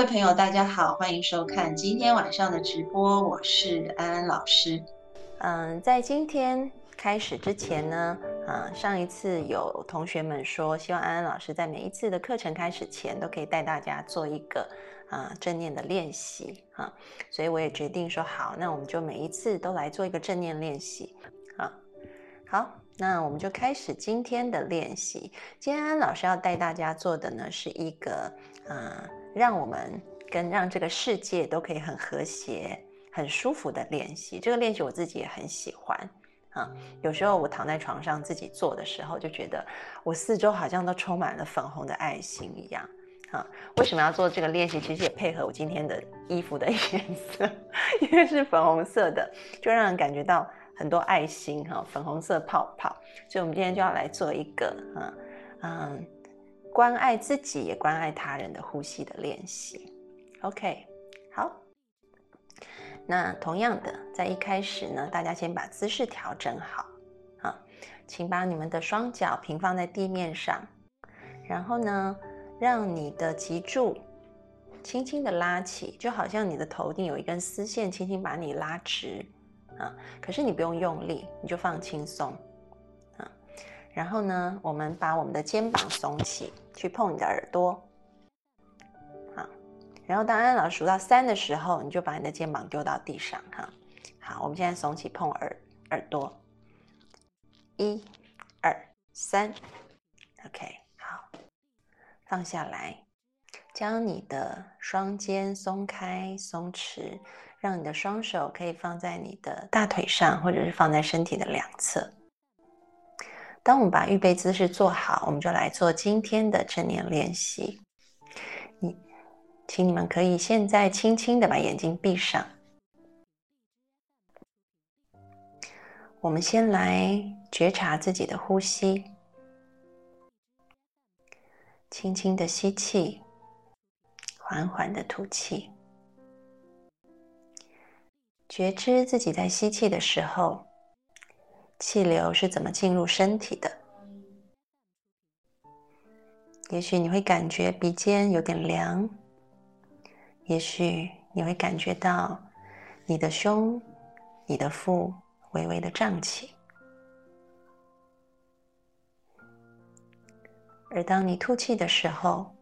各位朋友，大家好，欢迎收看今天晚上的直播，我是安安老师。嗯，在今天开始之前呢，啊，上一次有同学们说，希望安安老师在每一次的课程开始前，都可以带大家做一个啊正念的练习啊，所以我也决定说好，那我们就每一次都来做一个正念练习啊。好，那我们就开始今天的练习。今天安安老师要带大家做的呢，是一个啊。让我们跟让这个世界都可以很和谐、很舒服的练习。这个练习我自己也很喜欢啊。有时候我躺在床上自己做的时候，就觉得我四周好像都充满了粉红的爱心一样啊。为什么要做这个练习？其实也配合我今天的衣服的颜色，因为是粉红色的，就让人感觉到很多爱心哈，粉红色泡泡。所以，我们今天就要来做一个啊，嗯。关爱自己也关爱他人的呼吸的练习，OK，好。那同样的，在一开始呢，大家先把姿势调整好啊，请把你们的双脚平放在地面上，然后呢，让你的脊柱轻轻的拉起，就好像你的头顶有一根丝线，轻轻把你拉直啊。可是你不用用力，你就放轻松。然后呢，我们把我们的肩膀耸起，去碰你的耳朵，好。然后当安老师数到三的时候，你就把你的肩膀丢到地上，哈。好，我们现在耸起碰耳耳朵，一、二、三，OK，好，放下来，将你的双肩松开松弛，让你的双手可以放在你的大腿上，或者是放在身体的两侧。当我们把预备姿势做好，我们就来做今天的正念练习。你，请你们可以现在轻轻的把眼睛闭上。我们先来觉察自己的呼吸，轻轻的吸气，缓缓的吐气，觉知自己在吸气的时候。气流是怎么进入身体的？也许你会感觉鼻尖有点凉，也许你会感觉到你的胸、你的腹微微的胀起。而当你吐气的时候，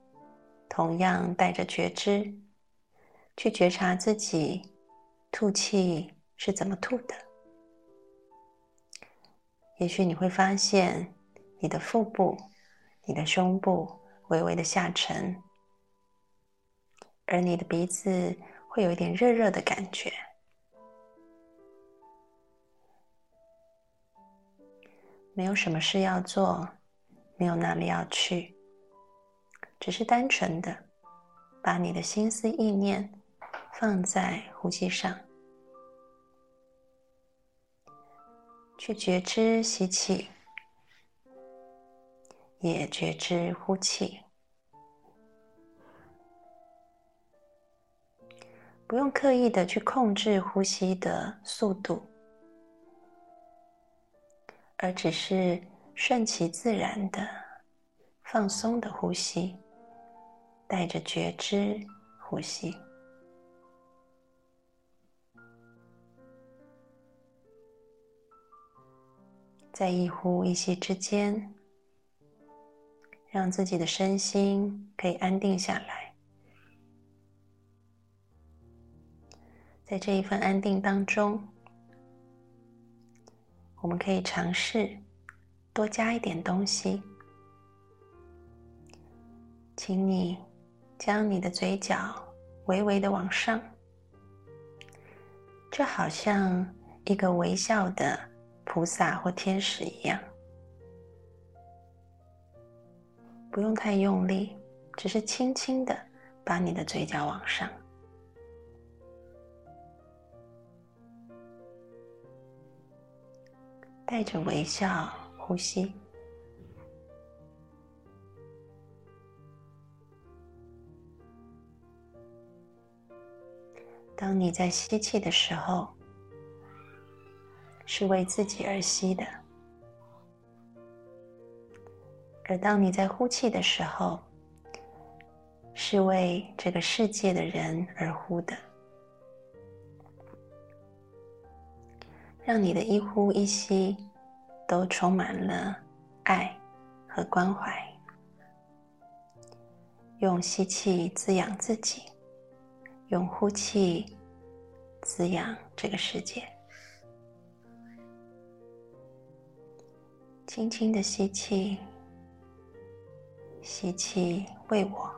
同样带着觉知，去觉察自己吐气是怎么吐的。也许你会发现，你的腹部、你的胸部微微的下沉，而你的鼻子会有一点热热的感觉。没有什么事要做，没有哪里要去，只是单纯的把你的心思意念放在呼吸上。去觉知吸气，也觉知呼气，不用刻意的去控制呼吸的速度，而只是顺其自然的放松的呼吸，带着觉知呼吸。在一呼一吸之间，让自己的身心可以安定下来。在这一份安定当中，我们可以尝试多加一点东西。请你将你的嘴角微微的往上，就好像一个微笑的。菩萨或天使一样，不用太用力，只是轻轻的把你的嘴角往上，带着微笑呼吸。当你在吸气的时候，是为自己而吸的；而当你在呼气的时候，是为这个世界的人而呼的。让你的一呼一吸都充满了爱和关怀，用吸气滋养自己。用呼气滋养这个世界，轻轻的吸气，吸气为我，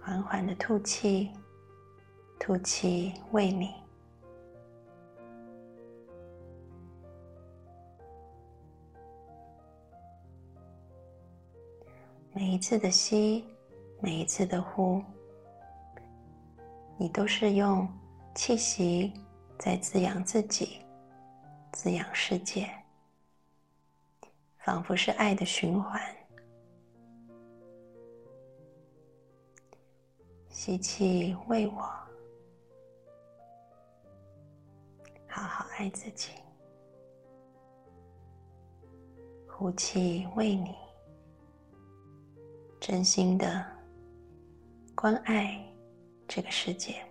缓缓的吐气，吐气为你。每一次的吸，每一次的呼，你都是用气息在滋养自己，滋养世界，仿佛是爱的循环。吸气为我，好好爱自己；呼气为你。真心的关爱这个世界，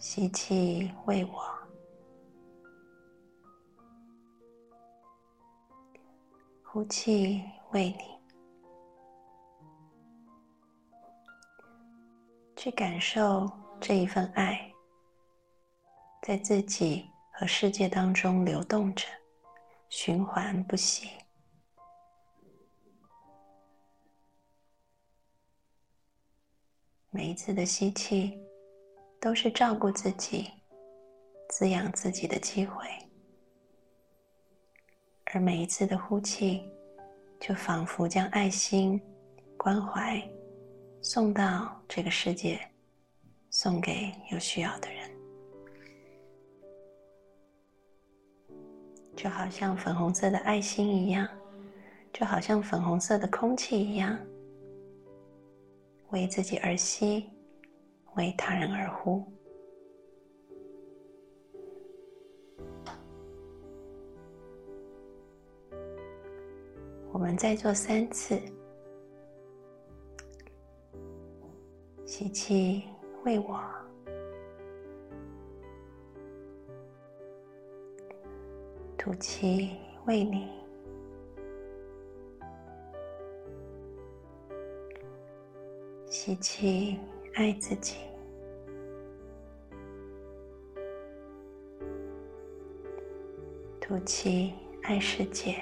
吸气为我，呼气为你，去感受这一份爱，在自己和世界当中流动着。循环不息，每一次的吸气都是照顾自己、滋养自己的机会，而每一次的呼气，就仿佛将爱心、关怀送到这个世界，送给有需要的人。就好像粉红色的爱心一样，就好像粉红色的空气一样，为自己而吸，为他人而呼。我们再做三次，吸气为我。吐气，为你吸气，爱自己；吐气，爱世界。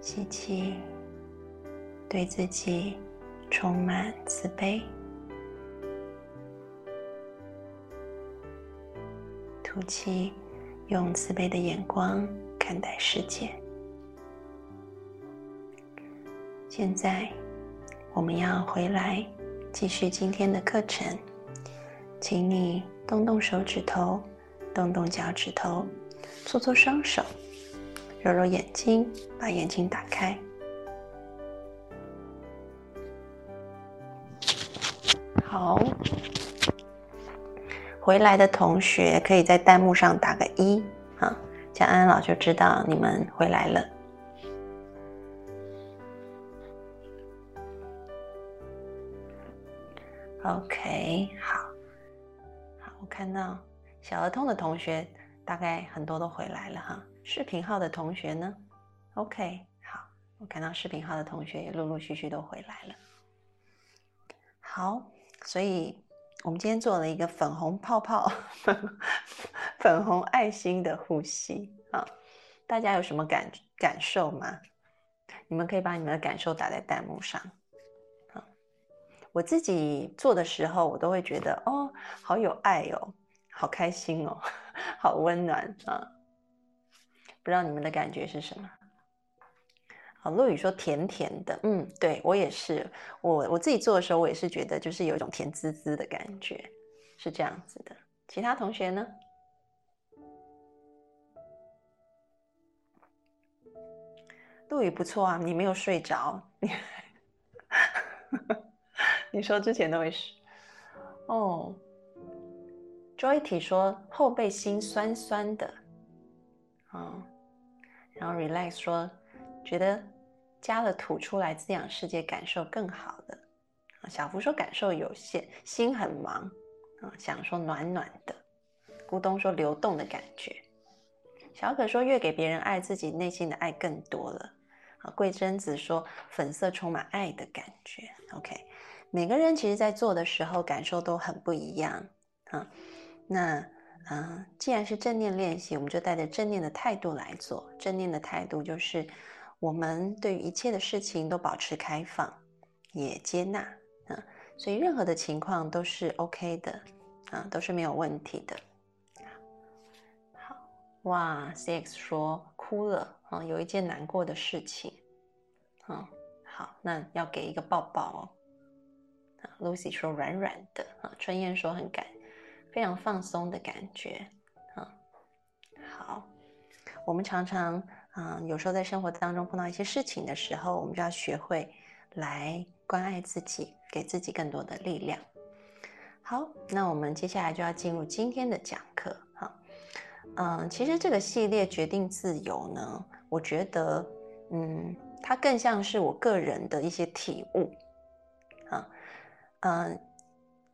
吸气，对自己充满慈悲。吐气，用慈悲的眼光看待世界。现在，我们要回来继续今天的课程，请你动动手指头，动动脚趾头，搓搓双手，揉揉眼睛，把眼睛打开。好。回来的同学可以在弹幕上打个一啊，这样安安老就知道你们回来了。OK，好，好，我看到小儿童的同学大概很多都回来了哈。视频号的同学呢？OK，好，我看到视频号的同学也陆陆续续都回来了。好，所以。我们今天做了一个粉红泡泡、粉红爱心的呼吸啊，大家有什么感感受吗？你们可以把你们的感受打在弹幕上。我自己做的时候，我都会觉得哦，好有爱哦，好开心哦，好温暖啊！不知道你们的感觉是什么？好，陆宇说甜甜的，嗯，对我也是，我我自己做的时候，我也是觉得就是有一种甜滋滋的感觉，是这样子的。其他同学呢？陆宇不错啊，你没有睡着，你。你说之前都会是哦，Joy 说后背心酸酸的，嗯，然后 Relax 说觉得加了土出来滋养世界感受更好的，小福说感受有限，心很忙，啊，想说暖暖的，咕咚说流动的感觉，小可说越给别人爱，自己内心的爱更多了，啊，桂贞子说粉色充满爱的感觉，OK。每个人其实，在做的时候感受都很不一样啊。那，嗯，既然是正念练习，我们就带着正念的态度来做。正念的态度就是，我们对于一切的事情都保持开放，也接纳啊。所以，任何的情况都是 OK 的啊，都是没有问题的。好，哇，CX 说哭了啊，有一件难过的事情。嗯，好，那要给一个抱抱哦。Lucy 说软软的啊，春燕说很感，非常放松的感觉啊。好，我们常常啊，有时候在生活当中碰到一些事情的时候，我们就要学会来关爱自己，给自己更多的力量。好，那我们接下来就要进入今天的讲课哈。嗯，其实这个系列决定自由呢，我觉得嗯，它更像是我个人的一些体悟。嗯，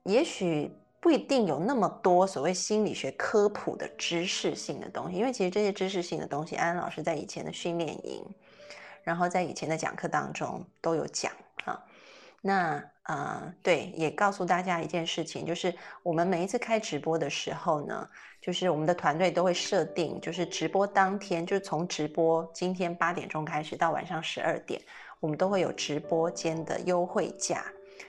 也许不一定有那么多所谓心理学科普的知识性的东西，因为其实这些知识性的东西，安安老师在以前的训练营，然后在以前的讲课当中都有讲哈。那呃，对，也告诉大家一件事情，就是我们每一次开直播的时候呢，就是我们的团队都会设定，就是直播当天，就是从直播今天八点钟开始到晚上十二点，我们都会有直播间的优惠价。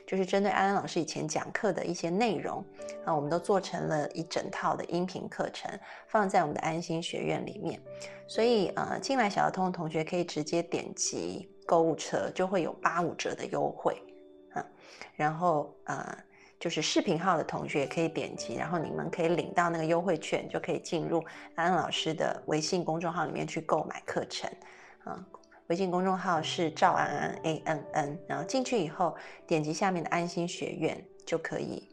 就是针对安安老师以前讲课的一些内容啊，我们都做成了一整套的音频课程，放在我们的安心学院里面。所以呃，进来小儿通的同学可以直接点击购物车，就会有八五折的优惠啊。然后呃，就是视频号的同学可以点击，然后你们可以领到那个优惠券，就可以进入安安老师的微信公众号里面去购买课程啊。微信公众号是赵安安 A N N，然后进去以后点击下面的安心学院就可以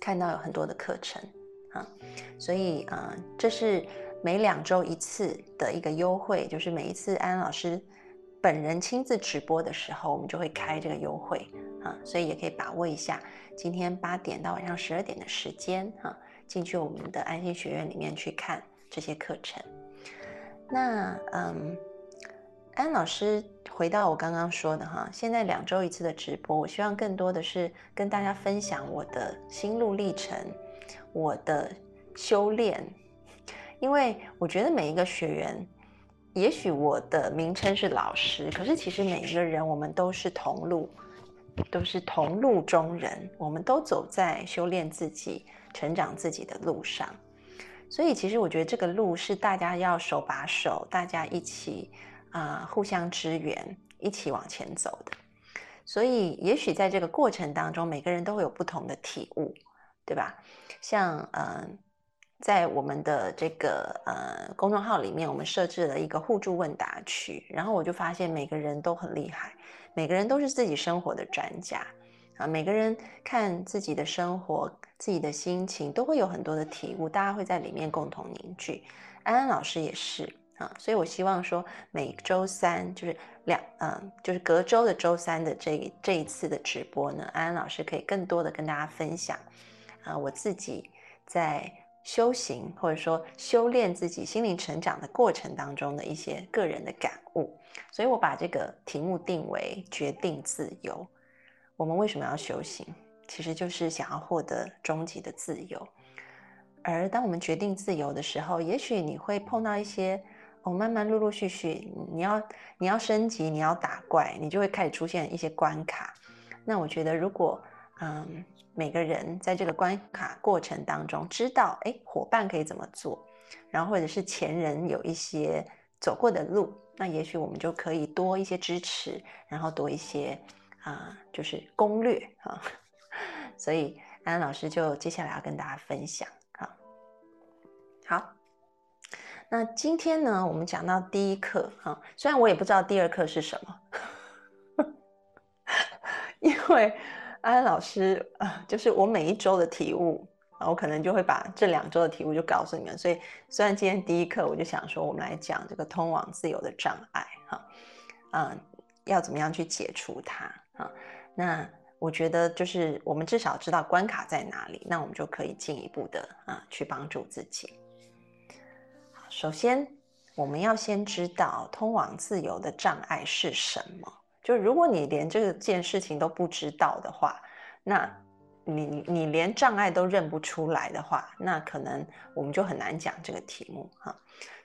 看到有很多的课程啊，所以啊，这是每两周一次的一个优惠，就是每一次安安老师本人亲自直播的时候，我们就会开这个优惠啊，所以也可以把握一下今天八点到晚上十二点的时间啊，进去我们的安心学院里面去看这些课程。那嗯。安老师回到我刚刚说的哈，现在两周一次的直播，我希望更多的是跟大家分享我的心路历程，我的修炼。因为我觉得每一个学员，也许我的名称是老师，可是其实每一个人我们都是同路，都是同路中人，我们都走在修炼自己、成长自己的路上。所以其实我觉得这个路是大家要手把手，大家一起。啊，互相支援，一起往前走的。所以，也许在这个过程当中，每个人都会有不同的体悟，对吧？像，嗯，在我们的这个呃公众号里面，我们设置了一个互助问答区，然后我就发现每个人都很厉害，每个人都是自己生活的专家啊。每个人看自己的生活、自己的心情，都会有很多的体悟，大家会在里面共同凝聚。安安老师也是。啊，所以我希望说每周三就是两，嗯，就是隔周的周三的这这一次的直播呢，安安老师可以更多的跟大家分享，啊，我自己在修行或者说修炼自己心灵成长的过程当中的一些个人的感悟，所以我把这个题目定为决定自由。我们为什么要修行？其实就是想要获得终极的自由。而当我们决定自由的时候，也许你会碰到一些哦，慢慢陆陆续续，你要你要升级，你要打怪，你就会开始出现一些关卡。那我觉得，如果嗯，每个人在这个关卡过程当中，知道哎，伙伴可以怎么做，然后或者是前人有一些走过的路，那也许我们就可以多一些支持，然后多一些啊，就是攻略啊。所以安安老师就接下来要跟大家分享。好，那今天呢，我们讲到第一课哈，虽然我也不知道第二课是什么，因为安安老师啊，就是我每一周的题目啊，我可能就会把这两周的题目就告诉你们。所以虽然今天第一课，我就想说，我们来讲这个通往自由的障碍哈，嗯，要怎么样去解除它啊？那我觉得就是我们至少知道关卡在哪里，那我们就可以进一步的啊去帮助自己。首先，我们要先知道通往自由的障碍是什么。就如果你连这件事情都不知道的话，那你你连障碍都认不出来的话，那可能我们就很难讲这个题目哈。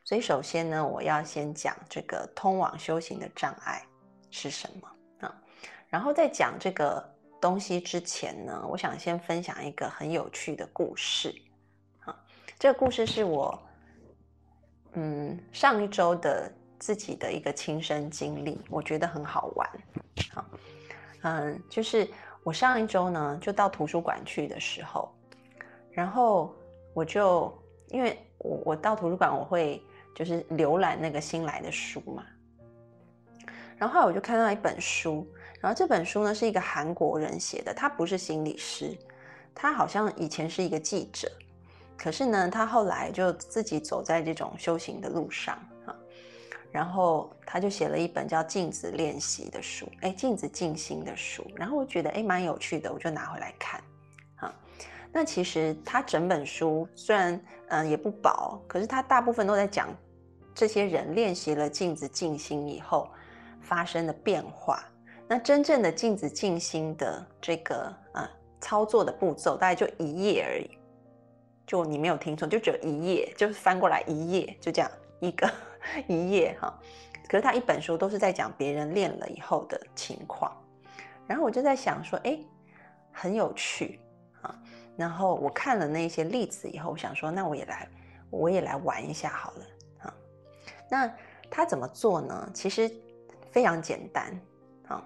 所以，首先呢，我要先讲这个通往修行的障碍是什么啊。然后在讲这个东西之前呢，我想先分享一个很有趣的故事啊。这个故事是我。嗯，上一周的自己的一个亲身经历，我觉得很好玩。好，嗯，就是我上一周呢，就到图书馆去的时候，然后我就因为我我到图书馆，我会就是浏览那个新来的书嘛，然后我就看到一本书，然后这本书呢是一个韩国人写的，他不是心理师，他好像以前是一个记者。可是呢，他后来就自己走在这种修行的路上啊，然后他就写了一本叫《镜子练习》的书，哎，镜子静心的书。然后我觉得哎蛮有趣的，我就拿回来看啊。那其实他整本书虽然嗯也不薄，可是他大部分都在讲这些人练习了镜子静心以后发生的变化。那真正的镜子静心的这个呃操作的步骤，大概就一页而已。就你没有听错，就只有一页，就是翻过来一页，就这样一个 一页哈。可是他一本书都是在讲别人练了以后的情况，然后我就在想说，哎，很有趣啊。然后我看了那些例子以后，我想说，那我也来，我也来玩一下好了啊。那他怎么做呢？其实非常简单啊，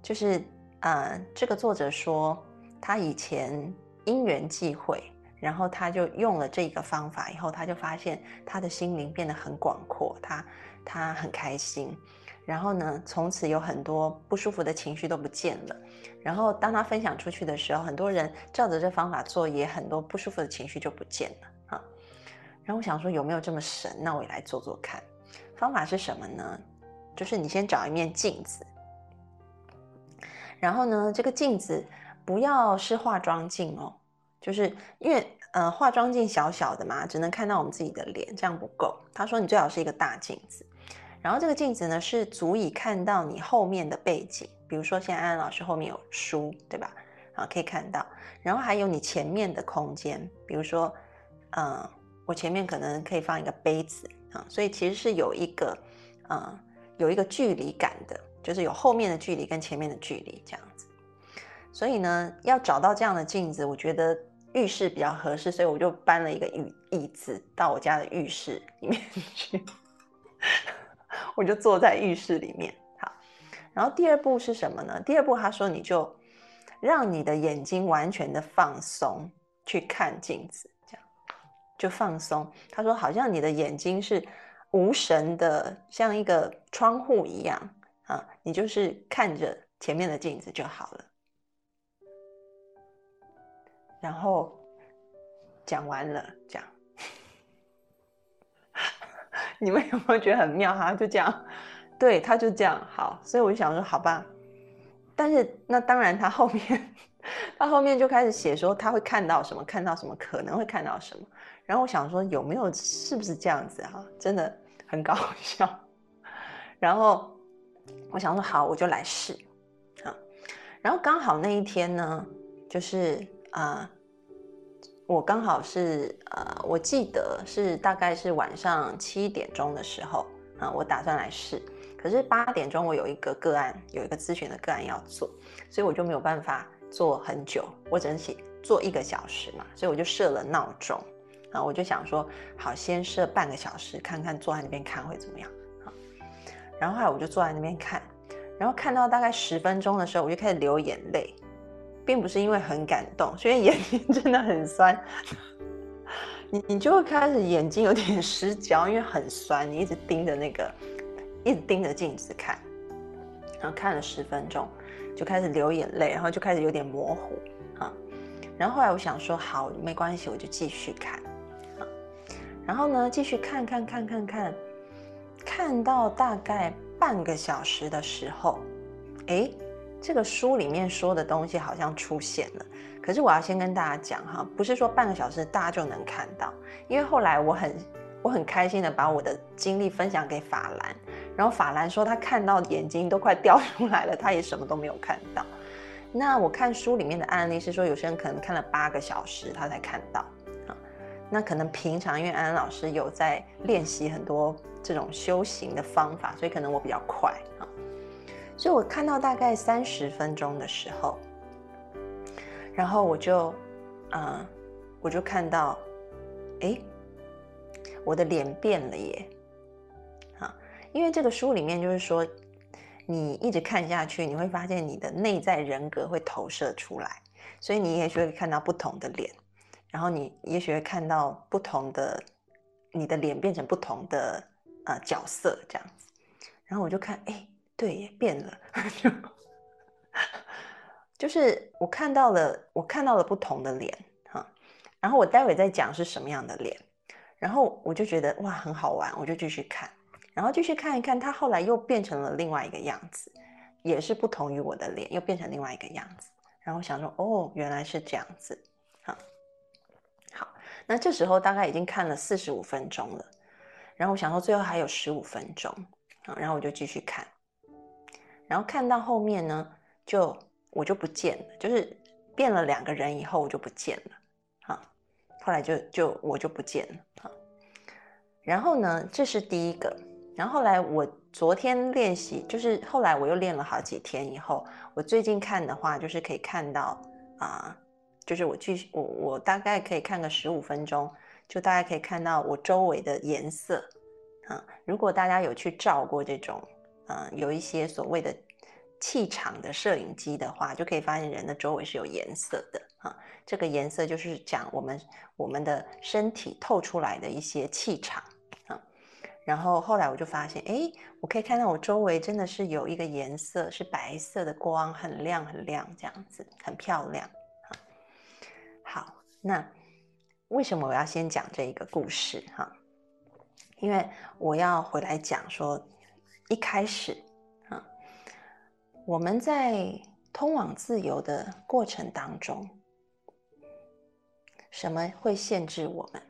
就是呃，这个作者说他以前因缘际会。然后他就用了这个方法，以后他就发现他的心灵变得很广阔，他他很开心。然后呢，从此有很多不舒服的情绪都不见了。然后当他分享出去的时候，很多人照着这方法做，也很多不舒服的情绪就不见了啊。然后我想说，有没有这么神？那我也来做做看。方法是什么呢？就是你先找一面镜子，然后呢，这个镜子不要是化妆镜哦。就是因为呃化妆镜小小的嘛，只能看到我们自己的脸，这样不够。他说你最好是一个大镜子，然后这个镜子呢是足以看到你后面的背景，比如说现在安安老师后面有书，对吧？啊可以看到，然后还有你前面的空间，比如说嗯我前面可能可以放一个杯子啊，所以其实是有一个嗯有一个距离感的，就是有后面的距离跟前面的距离这样子。所以呢要找到这样的镜子，我觉得。浴室比较合适，所以我就搬了一个椅椅子到我家的浴室里面去，我就坐在浴室里面。好，然后第二步是什么呢？第二步他说你就让你的眼睛完全的放松，去看镜子，这样就放松。他说好像你的眼睛是无神的，像一个窗户一样啊，你就是看着前面的镜子就好了。然后讲完了，这样，你们有没有觉得很妙哈？就这样，对，他就这样好，所以我就想说，好吧。但是那当然，他后面他后面就开始写说他会看到什么，看到什么，可能会看到什么。然后我想说，有没有是不是这样子哈？真的很搞笑。然后我想说，好，我就来试啊。然后刚好那一天呢。就是啊，我刚好是呃，我记得是大概是晚上七点钟的时候啊，我打算来试。可是八点钟我有一个个案，有一个咨询的个案要做，所以我就没有办法做很久，我只能写做一个小时嘛，所以我就设了闹钟啊，我就想说，好，先设半个小时，看看坐在那边看会怎么样啊。然后后来我就坐在那边看，然后看到大概十分钟的时候，我就开始流眼泪，并不是因为很感动，所以眼睛真的很酸，你你就会开始眼睛有点失焦，因为很酸，你一直盯着那个。一直盯着镜子看，然后看了十分钟，就开始流眼泪，然后就开始有点模糊啊。然后后来我想说，好，没关系，我就继续看啊。然后呢，继续看看看看看，看到大概半个小时的时候，哎，这个书里面说的东西好像出现了。可是我要先跟大家讲哈，不是说半个小时大家就能看到，因为后来我很我很开心的把我的经历分享给法兰。然后法兰说，他看到眼睛都快掉出来了，他也什么都没有看到。那我看书里面的案例是说，有些人可能看了八个小时，他才看到啊。那可能平常因为安安老师有在练习很多这种修行的方法，所以可能我比较快。所以我看到大概三十分钟的时候，然后我就，嗯，我就看到，哎，我的脸变了耶。啊因为这个书里面就是说，你一直看下去，你会发现你的内在人格会投射出来，所以你也许会看到不同的脸，然后你也许会看到不同的，你的脸变成不同的呃角色这样子。然后我就看，哎，对，也变了，就是我看到了，我看到了不同的脸哈。然后我待会再讲是什么样的脸，然后我就觉得哇，很好玩，我就继续看。然后继续看一看，他后来又变成了另外一个样子，也是不同于我的脸，又变成另外一个样子。然后想说，哦，原来是这样子。好，好，那这时候大概已经看了四十五分钟了。然后我想说，最后还有十五分钟，啊，然后我就继续看。然后看到后面呢，就我就不见了，就是变了两个人以后我就不见了。啊，后来就就我就不见了。啊，然后呢，这是第一个。然后后来我昨天练习，就是后来我又练了好几天以后，我最近看的话，就是可以看到啊，就是我继续我我大概可以看个十五分钟，就大概可以看到我周围的颜色啊。如果大家有去照过这种，嗯，有一些所谓的气场的摄影机的话，就可以发现人的周围是有颜色的啊。这个颜色就是讲我们我们的身体透出来的一些气场啊。然后后来我就发现，哎，我可以看到我周围真的是有一个颜色是白色的光，很亮很亮，这样子很漂亮啊。好，那为什么我要先讲这一个故事？哈，因为我要回来讲说，一开始啊，我们在通往自由的过程当中，什么会限制我们？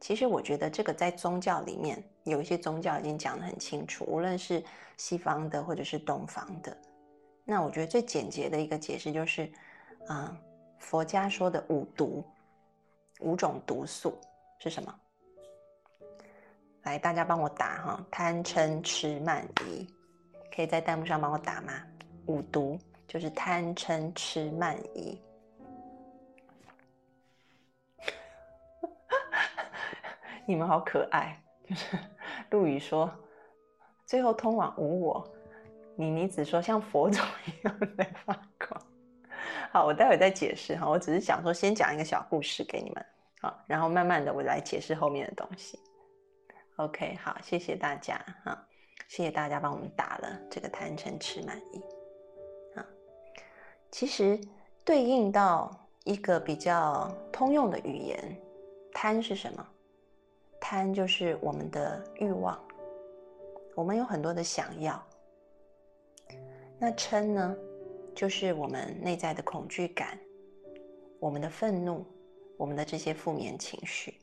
其实我觉得这个在宗教里面。有一些宗教已经讲得很清楚，无论是西方的或者是东方的，那我觉得最简洁的一个解释就是，啊，佛家说的五毒，五种毒素是什么？来，大家帮我打哈，贪嗔痴慢疑，可以在弹幕上帮我打吗？五毒就是贪嗔痴慢疑，你们好可爱。就是陆羽说，最后通往无我。你你只说像佛祖一样在发光。好，我待会再解释哈。我只是想说，先讲一个小故事给你们，好，然后慢慢的我来解释后面的东西。OK，好，谢谢大家哈，谢谢大家帮我们打了这个贪嗔痴慢疑。啊，其实对应到一个比较通用的语言，贪是什么？贪就是我们的欲望，我们有很多的想要。那嗔呢，就是我们内在的恐惧感，我们的愤怒，我们的这些负面情绪。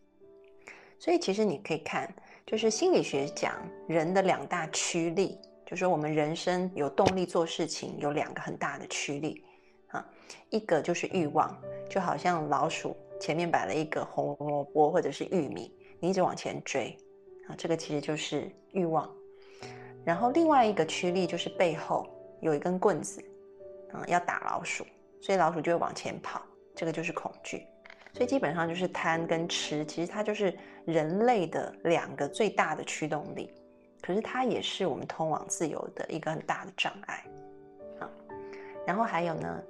所以其实你可以看，就是心理学讲人的两大驱力，就是我们人生有动力做事情有两个很大的驱力啊。一个就是欲望，就好像老鼠前面摆了一个红萝卜或者是玉米，你一直往前追啊，这个其实就是欲望。然后另外一个驱力就是背后有一根棍子，啊，要打老鼠，所以老鼠就会往前跑，这个就是恐惧。所以基本上就是贪跟吃，其实它就是人类的两个最大的驱动力，可是它也是我们通往自由的一个很大的障碍。啊，然后还有呢，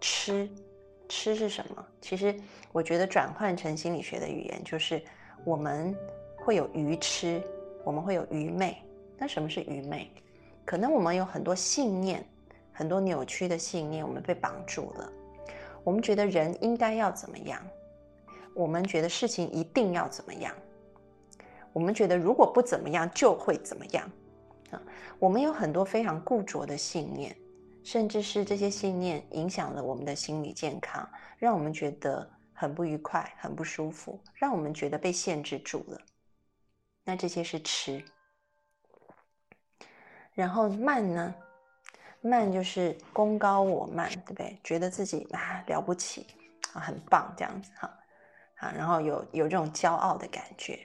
吃，吃是什么？其实我觉得转换成心理学的语言，就是我们会有愚痴，我们会有愚昧。那什么是愚昧？可能我们有很多信念，很多扭曲的信念，我们被绑住了。我们觉得人应该要怎么样？我们觉得事情一定要怎么样？我们觉得如果不怎么样就会怎么样？啊，我们有很多非常固着的信念，甚至是这些信念影响了我们的心理健康，让我们觉得很不愉快、很不舒服，让我们觉得被限制住了。那这些是吃。然后慢呢？慢就是功高我慢，对不对？觉得自己啊了不起啊，很棒这样子哈啊，然后有有这种骄傲的感觉，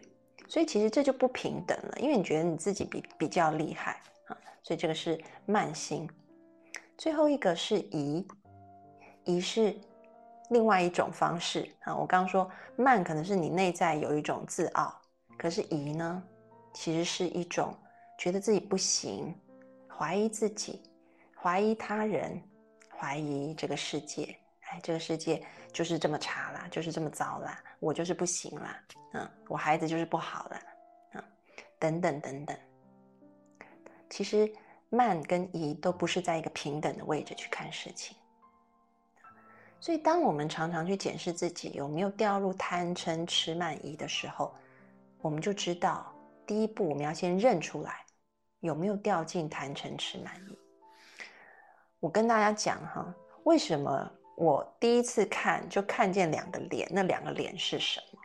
所以其实这就不平等了，因为你觉得你自己比比较厉害啊，所以这个是慢心。最后一个是疑，疑是另外一种方式啊。我刚刚说慢可能是你内在有一种自傲，可是疑呢，其实是一种。觉得自己不行，怀疑自己，怀疑他人，怀疑这个世界。哎，这个世界就是这么差啦，就是这么糟啦，我就是不行啦，嗯，我孩子就是不好了，嗯，等等等等。其实慢跟疑都不是在一个平等的位置去看事情。所以，当我们常常去检视自己有没有掉入贪嗔痴慢疑的时候，我们就知道，第一步我们要先认出来。有没有掉进贪嗔痴慢疑？我跟大家讲哈，为什么我第一次看就看见两个脸？那两个脸是什么？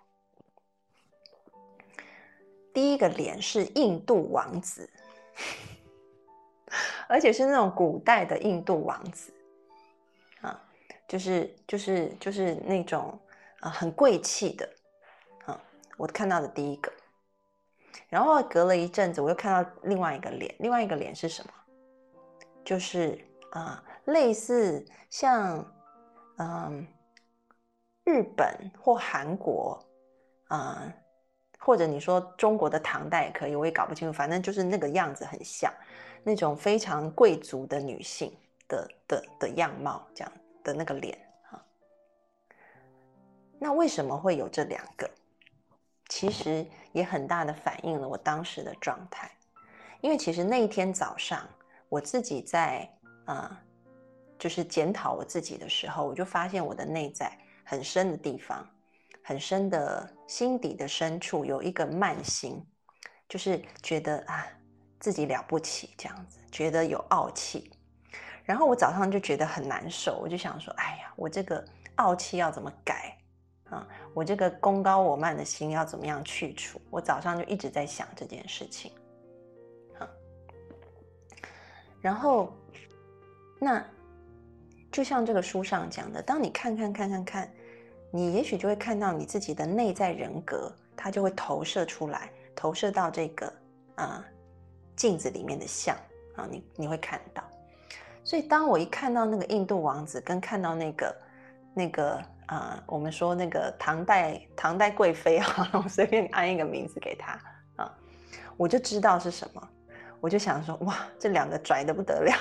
第一个脸是印度王子，而且是那种古代的印度王子啊，就是就是就是那种啊很贵气的啊，我看到的第一个。然后隔了一阵子，我又看到另外一个脸，另外一个脸是什么？就是啊，类似像嗯日本或韩国啊，或者你说中国的唐代也可以，我也搞不清楚，反正就是那个样子很像那种非常贵族的女性的的的样貌，这样的那个脸啊。那为什么会有这两个？其实也很大的反映了我当时的状态，因为其实那一天早上我自己在啊，就是检讨我自己的时候，我就发现我的内在很深的地方，很深的心底的深处有一个慢心，就是觉得啊自己了不起这样子，觉得有傲气，然后我早上就觉得很难受，我就想说，哎呀，我这个傲气要怎么改？啊，我这个功高我慢的心要怎么样去除？我早上就一直在想这件事情。啊，然后，那就像这个书上讲的，当你看看看看看，你也许就会看到你自己的内在人格，它就会投射出来，投射到这个啊镜子里面的像啊，你你会看到。所以，当我一看到那个印度王子，跟看到那个那个。啊，我们说那个唐代唐代贵妃啊，我随便安一个名字给她啊，我就知道是什么，我就想说，哇，这两个拽的不得了，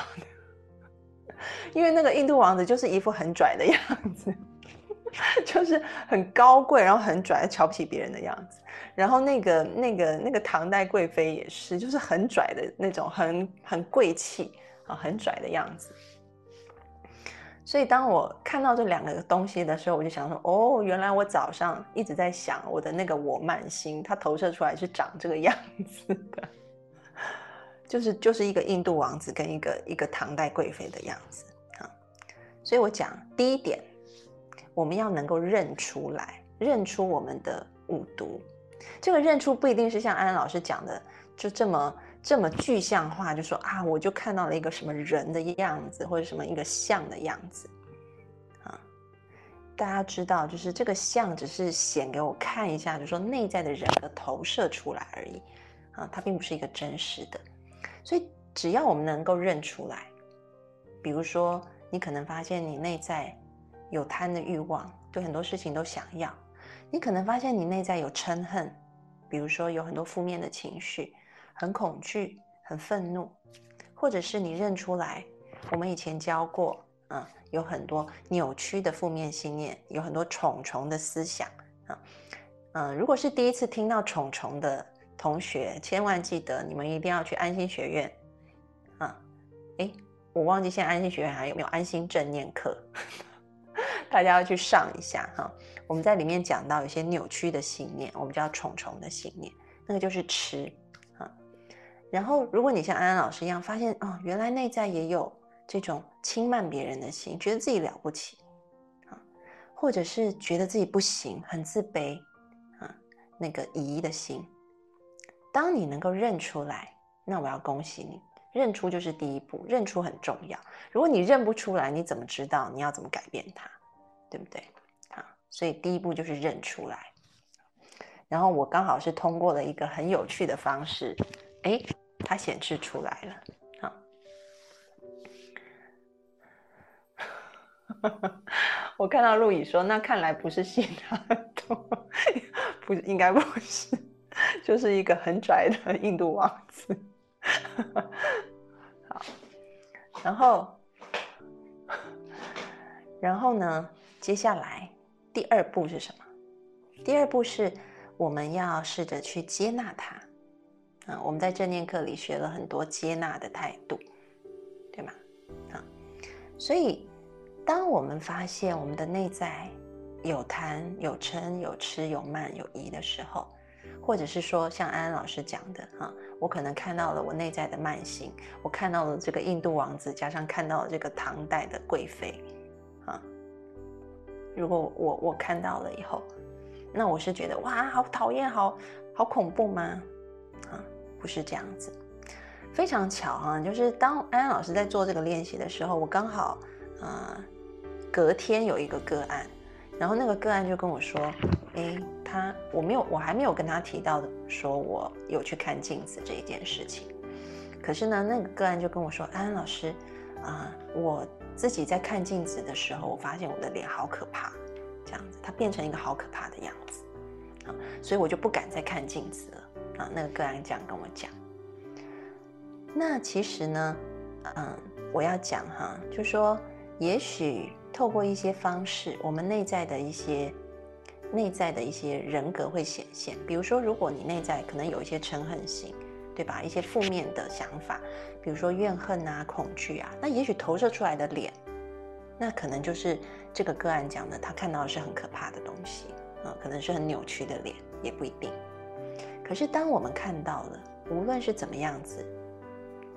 因为那个印度王子就是一副很拽的样子，就是很高贵，然后很拽，瞧不起别人的样子，然后那个那个那个唐代贵妃也是，就是很拽的那种，很很贵气啊，很拽的样子。所以当我看到这两个东西的时候，我就想说：哦，原来我早上一直在想我的那个我慢心，它投射出来是长这个样子的，就是就是一个印度王子跟一个一个唐代贵妃的样子啊。所以我讲第一点，我们要能够认出来，认出我们的五毒。这个认出不一定是像安安老师讲的，就这么。这么具象化，就说啊，我就看到了一个什么人的样子，或者什么一个像的样子啊，大家知道，就是这个像只是显给我看一下，就说内在的人格投射出来而已啊，它并不是一个真实的。所以只要我们能够认出来，比如说你可能发现你内在有贪的欲望，对很多事情都想要；你可能发现你内在有嗔恨，比如说有很多负面的情绪，很恐惧、很愤怒，或者是你认出来，我们以前教过。啊，有很多扭曲的负面信念，有很多虫虫的思想啊。嗯，如果是第一次听到虫虫的同学，千万记得你们一定要去安心学院啊。哎，我忘记现在安心学院还有没有安心正念课，大家要去上一下哈。我们在里面讲到有些扭曲的信念，我们叫虫虫的信念，那个就是吃啊。然后，如果你像安安老师一样发现哦，原来内在也有。这种轻慢别人的心，觉得自己了不起啊，或者是觉得自己不行，很自卑啊，那个疑的心。当你能够认出来，那我要恭喜你，认出就是第一步，认出很重要。如果你认不出来，你怎么知道你要怎么改变它，对不对？好，所以第一步就是认出来。然后我刚好是通过了一个很有趣的方式，哎，它显示出来了。好 我看到陆乙说，那看来不是信他多，不应该不是，就是一个很拽的印度王子。好，然后，然后呢？接下来第二步是什么？第二步是我们要试着去接纳他。啊，我们在正念课里学了很多接纳的态度，对吗？啊，所以。当我们发现我们的内在有贪、有嗔、有痴、有慢、有疑的时候，或者是说像安安老师讲的哈，我可能看到了我内在的慢性，我看到了这个印度王子，加上看到了这个唐代的贵妃，啊，如果我我看到了以后，那我是觉得哇，好讨厌，好好恐怖吗？啊，不是这样子，非常巧哈，就是当安安老师在做这个练习的时候，我刚好啊。隔天有一个个案，然后那个个案就跟我说：“哎，他我没有，我还没有跟他提到说我有去看镜子这一件事情。可是呢，那个个案就跟我说：‘安安老师，啊，我自己在看镜子的时候，我发现我的脸好可怕，这样子，它变成一个好可怕的样子啊，所以我就不敢再看镜子了啊。’那个个案这样跟我讲。那其实呢，嗯，我要讲哈，就说也许。透过一些方式，我们内在的一些内在的一些人格会显现。比如说，如果你内在可能有一些嗔恨心，对吧？一些负面的想法，比如说怨恨啊、恐惧啊，那也许投射出来的脸，那可能就是这个个案讲的，他看到的是很可怕的东西啊，可能是很扭曲的脸，也不一定。可是当我们看到了，无论是怎么样子，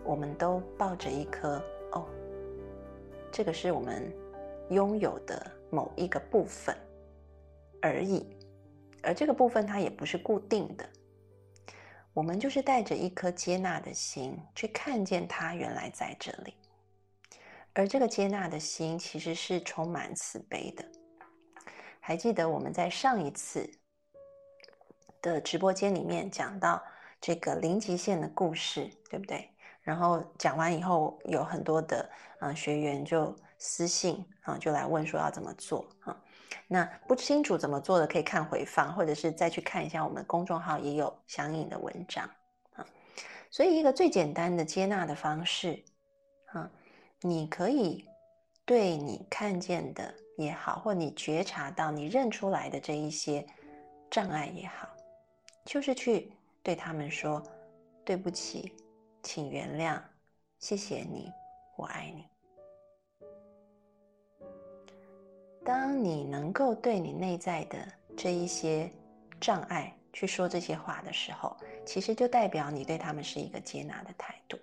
我们都抱着一颗，这个是我们。拥有的某一个部分而已，而这个部分它也不是固定的。我们就是带着一颗接纳的心去看见它原来在这里，而这个接纳的心其实是充满慈悲的。还记得我们在上一次的直播间里面讲到这个零极限的故事，对不对？然后讲完以后，有很多的嗯学员就。私信啊，就来问说要怎么做啊？那不清楚怎么做的，可以看回放，或者是再去看一下我们公众号也有相应的文章啊。所以，一个最简单的接纳的方式啊，你可以对你看见的也好，或你觉察到、你认出来的这一些障碍也好，就是去对他们说：“对不起，请原谅，谢谢你，我爱你。”当你能够对你内在的这一些障碍去说这些话的时候，其实就代表你对他们是一个接纳的态度。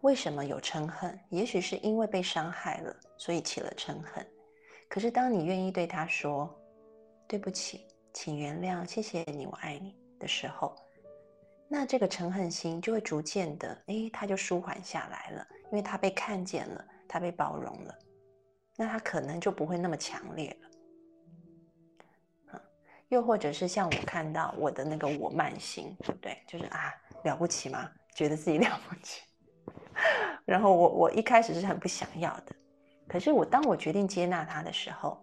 为什么有嗔恨？也许是因为被伤害了，所以起了嗔恨。可是当你愿意对他说“对不起，请原谅，谢谢你，我爱你”的时候，那这个嗔恨心就会逐渐的，哎，它就舒缓下来了，因为它被看见了，它被包容了。那他可能就不会那么强烈了。又或者是像我看到我的那个我慢心，对不对？就是啊，了不起吗？觉得自己 了不起。然后我我一开始是很不想要的，可是我当我决定接纳他的时候，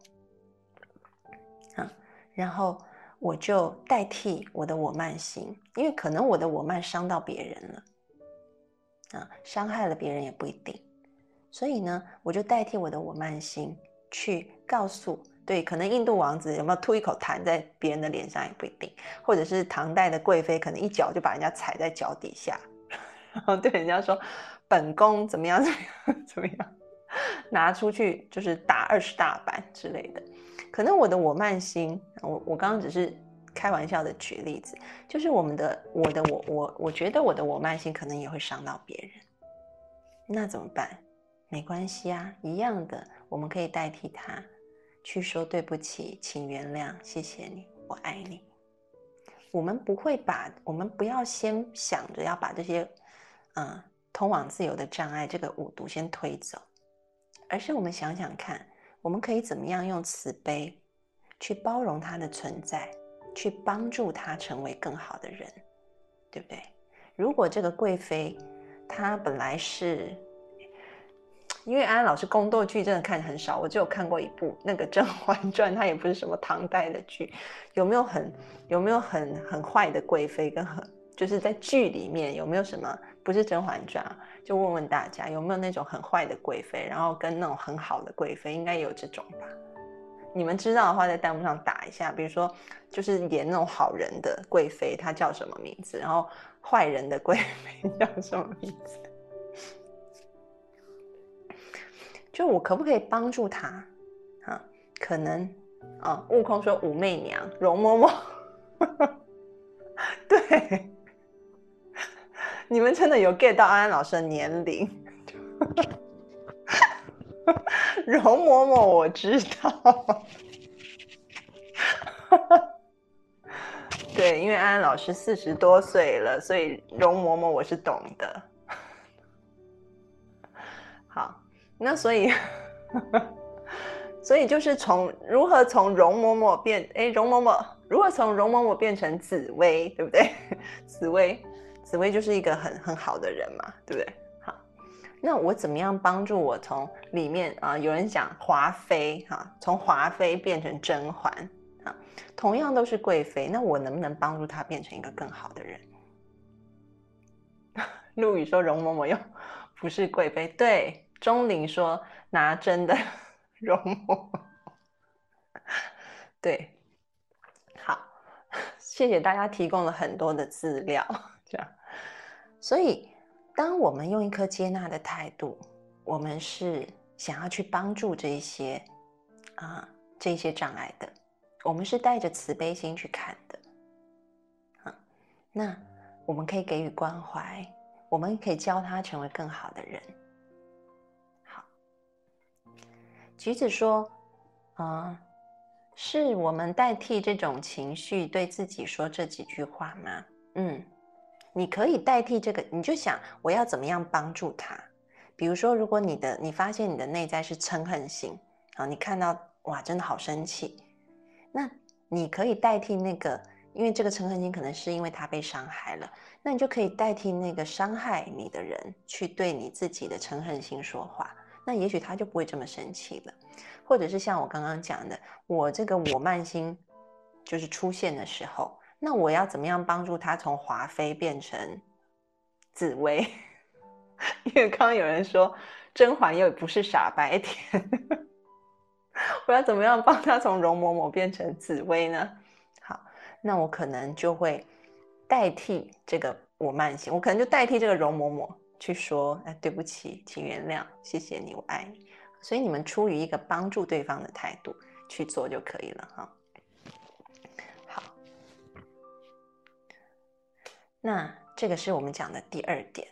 啊，然后我就代替我的我慢心，因为可能我的我慢伤到别人了，啊，伤害了别人也不一定，所以呢，我就代替我的我慢心去告诉，对，可能印度王子有没有吐一口痰在别人的脸上也不一定，或者是唐代的贵妃可能一脚就把人家踩在脚底下，然后对人家说。本宫怎么样？怎么样？怎么样？拿出去就是打二十大板之类的。可能我的我慢心，我我刚刚只是开玩笑的举例子，就是我们的我的我我我觉得我的我慢心可能也会伤到别人。那怎么办？没关系啊，一样的，我们可以代替他去说对不起，请原谅，谢谢你，我爱你。我们不会把，我们不要先想着要把这些，嗯。通往自由的障碍，这个五毒先推走，而是我们想想看，我们可以怎么样用慈悲去包容他的存在，去帮助他成为更好的人，对不对？如果这个贵妃她本来是，因为安安老师宫斗剧真的看很少，我就有看过一部那个《甄嬛传》，它也不是什么唐代的剧，有没有很有没有很很坏的贵妃跟很就是在剧里面有没有什么？不是《甄嬛传》，就问问大家有没有那种很坏的贵妃，然后跟那种很好的贵妃，应该有这种吧？你们知道的话，在弹幕上打一下。比如说，就是演那种好人的贵妃，她叫什么名字？然后坏人的贵妃 叫什么名字？就我可不可以帮助她？啊，可能啊。悟空说：“武媚娘，容嬷嬷。”对。你们真的有 get 到安安老师的年龄？容嬷嬷，我知道。对，因为安安老师四十多岁了，所以容嬷嬷我是懂的。好，那所以，所以就是从如何从容嬷嬷变哎，容嬷嬷如何从容嬷嬷变成紫薇，对不对？紫薇。紫薇就是一个很很好的人嘛，对不对？好，那我怎么样帮助我从里面啊？有人讲华妃哈，从华妃变成甄嬛啊，同样都是贵妃，那我能不能帮助她变成一个更好的人？陆羽说容嬷嬷又不是贵妃，对，钟灵说拿针的 容嬷嬷，对，好，谢谢大家提供了很多的资料，所以，当我们用一颗接纳的态度，我们是想要去帮助这些啊这些障碍的，我们是带着慈悲心去看的，啊，那我们可以给予关怀，我们可以教他成为更好的人。好，橘子说，啊，是我们代替这种情绪对自己说这几句话吗？嗯。你可以代替这个，你就想我要怎么样帮助他。比如说，如果你的你发现你的内在是嗔恨心啊，你看到哇，真的好生气，那你可以代替那个，因为这个嗔恨心可能是因为他被伤害了，那你就可以代替那个伤害你的人去对你自己的嗔恨心说话，那也许他就不会这么生气了。或者是像我刚刚讲的，我这个我慢心就是出现的时候。那我要怎么样帮助他从华妃变成紫薇？因为刚刚有人说甄嬛又不是傻白甜，我要怎么样帮他从容嬷嬷变成紫薇呢？好，那我可能就会代替这个我慢性，我可能就代替这个容嬷嬷去说：“哎，对不起，请原谅，谢谢你，我爱你。”所以你们出于一个帮助对方的态度去做就可以了，哈。那这个是我们讲的第二点。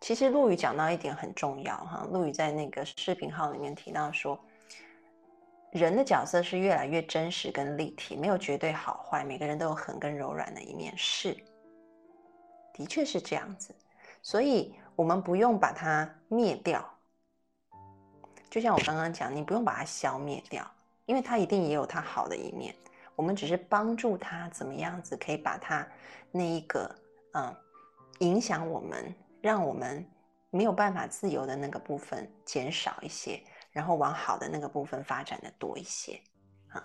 其实陆羽讲到一点很重要哈，陆羽在那个视频号里面提到说，人的角色是越来越真实跟立体，没有绝对好坏，每个人都有狠跟柔软的一面，是，的确是这样子。所以我们不用把它灭掉，就像我刚刚讲，你不用把它消灭掉，因为它一定也有它好的一面。我们只是帮助他怎么样子可以把他那一个嗯影响我们，让我们没有办法自由的那个部分减少一些，然后往好的那个部分发展的多一些。啊，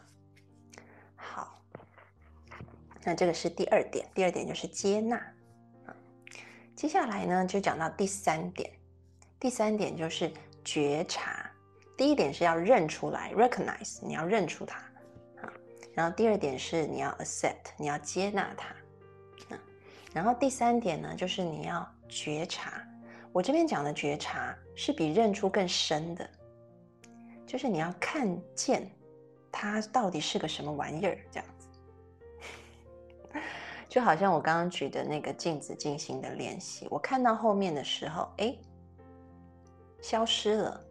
好，那这个是第二点，第二点就是接纳。啊，接下来呢就讲到第三点，第三点就是觉察。第一点是要认出来，recognize，你要认出它。然后第二点是你要 accept，你要接纳它，嗯，然后第三点呢，就是你要觉察。我这边讲的觉察是比认出更深的，就是你要看见它到底是个什么玩意儿，这样子。就好像我刚刚举的那个镜子进行的练习，我看到后面的时候，哎，消失了，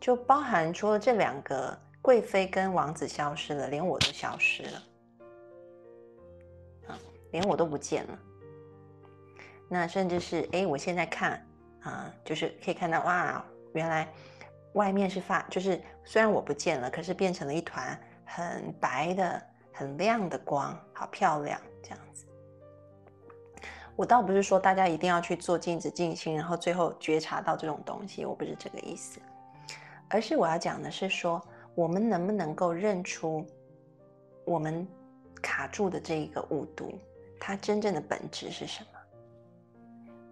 就包含除了这两个。贵妃跟王子消失了，连我都消失了，啊，连我都不见了。那甚至是，哎，我现在看啊，就是可以看到，哇，原来外面是发，就是虽然我不见了，可是变成了一团很白的、很亮的光，好漂亮，这样子。我倒不是说大家一定要去做镜子静心，然后最后觉察到这种东西，我不是这个意思，而是我要讲的是说。我们能不能够认出我们卡住的这一个误读，它真正的本质是什么？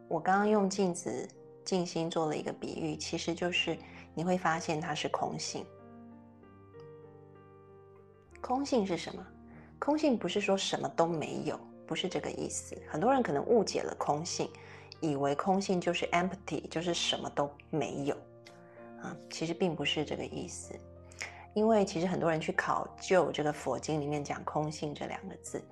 我刚刚用镜子静心做了一个比喻，其实就是你会发现它是空性。空性是什么？空性不是说什么都没有，不是这个意思。很多人可能误解了空性，以为空性就是 empty，就是什么都没有啊，其实并不是这个意思。因为其实很多人去考究这个佛经里面讲空性这两个字，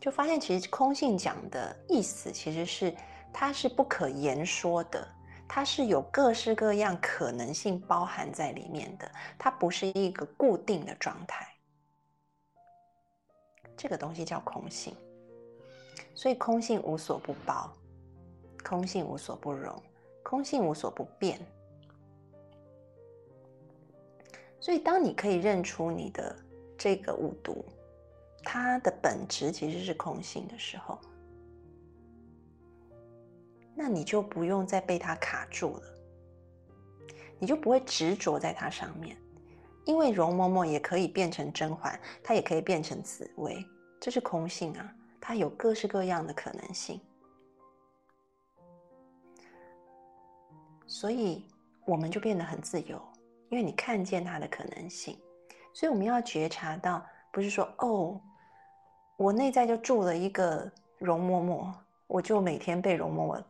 就发现其实空性讲的意思其实是它是不可言说的，它是有各式各样可能性包含在里面的，它不是一个固定的状态。这个东西叫空性，所以空性无所不包，空性无所不容，空性无所不变。所以，当你可以认出你的这个五毒，它的本质其实是空性的时候，那你就不用再被它卡住了，你就不会执着在它上面，因为容嬷嬷也可以变成甄嬛，它也可以变成紫薇，这是空性啊，它有各式各样的可能性，所以我们就变得很自由。因为你看见它的可能性，所以我们要觉察到，不是说哦，我内在就住了一个容嬷嬷，我就每天被容嬷嬷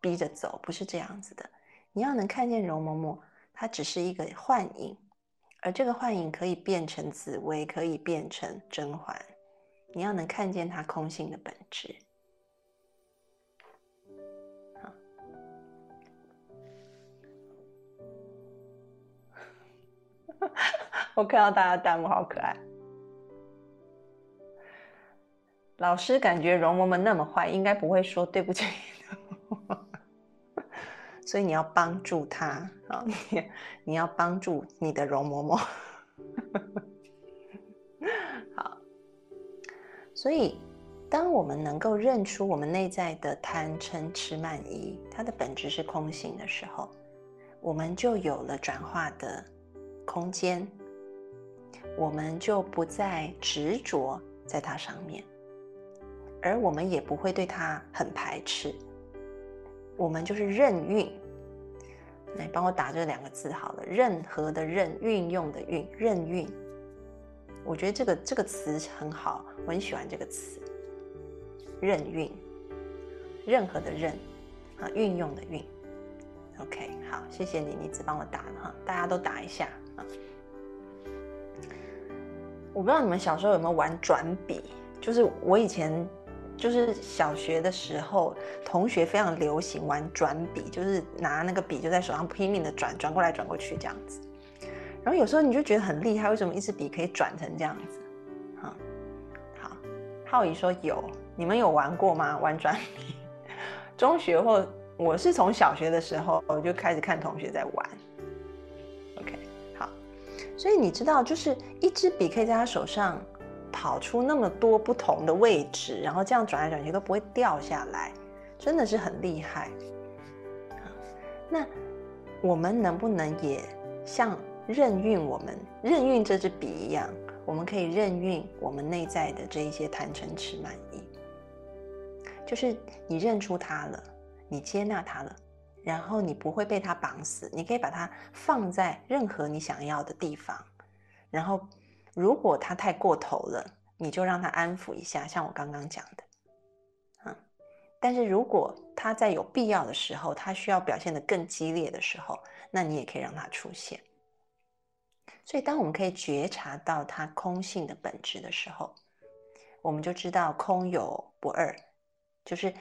逼着走，不是这样子的。你要能看见容嬷嬷，它只是一个幻影，而这个幻影可以变成紫薇，可以变成甄嬛。你要能看见它空性的本质。我看到大家弹幕好可爱。老师感觉容嬷嬷那么坏，应该不会说对不起 所以你要帮助他啊！你你要帮助你的容嬷嬷。好，所以当我们能够认出我们内在的贪嗔痴慢疑，它的本质是空性的时候，我们就有了转化的空间。我们就不再执着在它上面，而我们也不会对它很排斥。我们就是任运，来帮我打这两个字好了，任何的任，运用的运，任运。我觉得这个这个词很好，我很喜欢这个词，任运，任何的任啊，运用的运。OK，好，谢谢你，你只帮我打了哈，大家都打一下。我不知道你们小时候有没有玩转笔，就是我以前就是小学的时候，同学非常流行玩转笔，就是拿那个笔就在手上拼命的转，转过来转过去这样子。然后有时候你就觉得很厉害，为什么一支笔可以转成这样子？哈，好，浩宇说有，你们有玩过吗？玩转笔？中学或我是从小学的时候我就开始看同学在玩。所以你知道，就是一支笔可以在他手上跑出那么多不同的位置，然后这样转来转去都不会掉下来，真的是很厉害。那我们能不能也像任运我们任运这支笔一样，我们可以任运我们内在的这一些贪嗔痴慢疑，就是你认出它了，你接纳它了。然后你不会被它绑死，你可以把它放在任何你想要的地方。然后，如果它太过头了，你就让它安抚一下，像我刚刚讲的，嗯。但是如果它在有必要的时候，它需要表现得更激烈的时候，那你也可以让它出现。所以，当我们可以觉察到它空性的本质的时候，我们就知道空有不二，就是。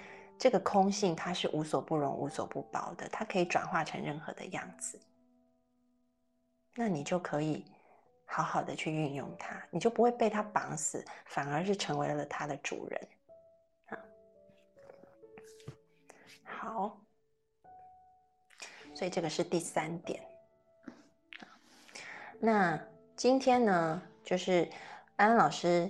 这个空性它是无所不容、无所不包的，它可以转化成任何的样子。那你就可以好好的去运用它，你就不会被它绑死，反而是成为了它的主人。啊，好，所以这个是第三点。那今天呢，就是安安老师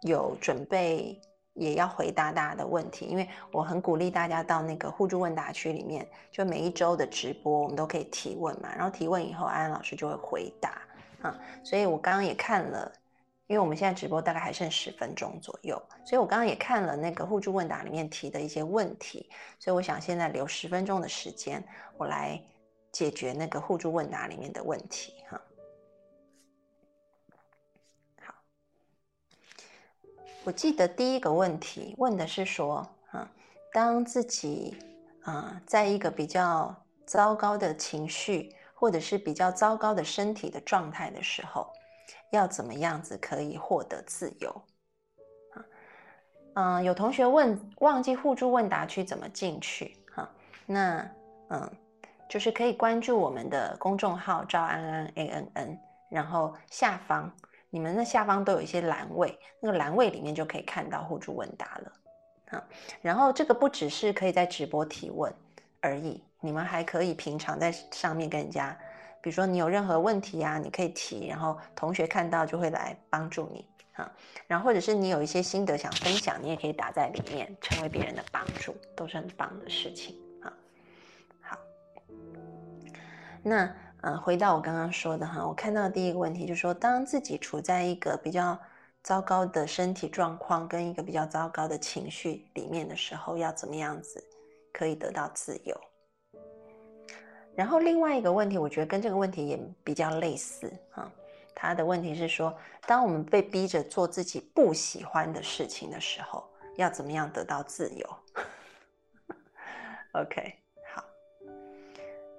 有准备。也要回答大家的问题，因为我很鼓励大家到那个互助问答区里面，就每一周的直播，我们都可以提问嘛。然后提问以后，安安老师就会回答啊。所以我刚刚也看了，因为我们现在直播大概还剩十分钟左右，所以我刚刚也看了那个互助问答里面提的一些问题。所以我想现在留十分钟的时间，我来解决那个互助问答里面的问题哈。我记得第一个问题问的是说，啊，当自己啊在一个比较糟糕的情绪，或者是比较糟糕的身体的状态的时候，要怎么样子可以获得自由？啊，嗯，有同学问忘记互助问答区怎么进去？哈，那嗯，就是可以关注我们的公众号赵安安 A N N，然后下方。你们的下方都有一些栏位，那个栏位里面就可以看到互助问答了，啊，然后这个不只是可以在直播提问而已，你们还可以平常在上面跟人家，比如说你有任何问题啊，你可以提，然后同学看到就会来帮助你，啊，然后或者是你有一些心得想分享，你也可以打在里面，成为别人的帮助，都是很棒的事情，啊，好，那。嗯，回到我刚刚说的哈，我看到第一个问题就是说，当自己处在一个比较糟糕的身体状况跟一个比较糟糕的情绪里面的时候，要怎么样子可以得到自由？然后另外一个问题，我觉得跟这个问题也比较类似哈。他的问题是说，当我们被逼着做自己不喜欢的事情的时候，要怎么样得到自由？OK，好，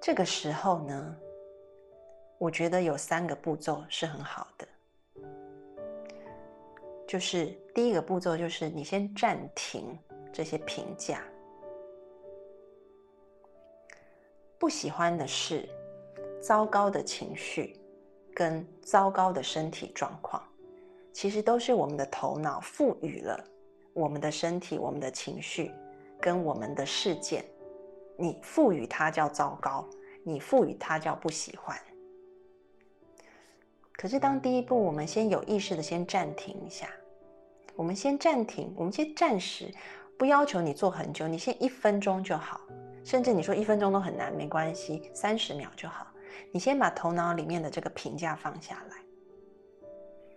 这个时候呢？我觉得有三个步骤是很好的，就是第一个步骤就是你先暂停这些评价，不喜欢的事、糟糕的情绪跟糟糕的身体状况，其实都是我们的头脑赋予了我们的身体、我们的情绪跟我们的事件，你赋予它叫糟糕，你赋予它叫不喜欢。可是，当第一步，我们先有意识的先暂停一下，我们先暂停，我们先暂时不要求你做很久，你先一分钟就好，甚至你说一分钟都很难，没关系，三十秒就好。你先把头脑里面的这个评价放下来，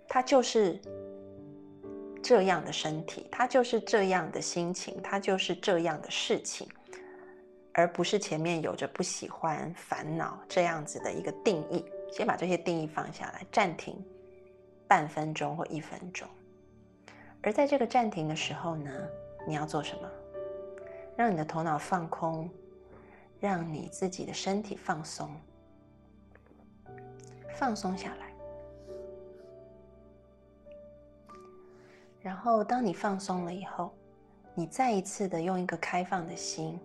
他就是这样的身体，他就是这样的心情，他就是这样的事情，而不是前面有着不喜欢、烦恼这样子的一个定义。先把这些定义放下来，暂停半分钟或一分钟。而在这个暂停的时候呢，你要做什么？让你的头脑放空，让你自己的身体放松，放松下来。然后，当你放松了以后，你再一次的用一个开放的心，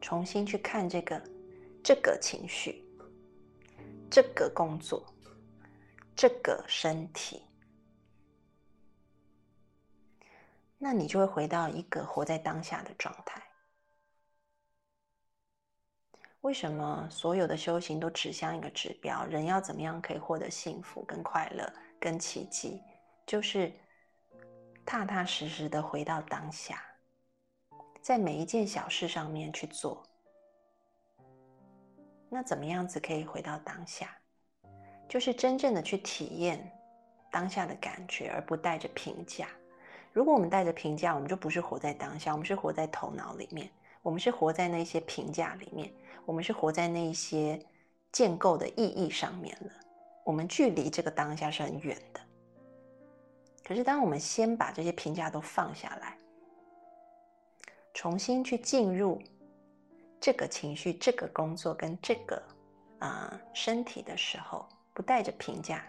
重新去看这个这个情绪。这个工作，这个身体，那你就会回到一个活在当下的状态。为什么所有的修行都指向一个指标？人要怎么样可以获得幸福、跟快乐、跟奇迹？就是踏踏实实的回到当下，在每一件小事上面去做。那怎么样子可以回到当下？就是真正的去体验当下的感觉，而不带着评价。如果我们带着评价，我们就不是活在当下，我们是活在头脑里面，我们是活在那些评价里面。我们是活在那些建构的意义上面了，我们距离这个当下是很远的。可是，当我们先把这些评价都放下来，重新去进入这个情绪、这个工作跟这个啊身体的时候，不带着评价，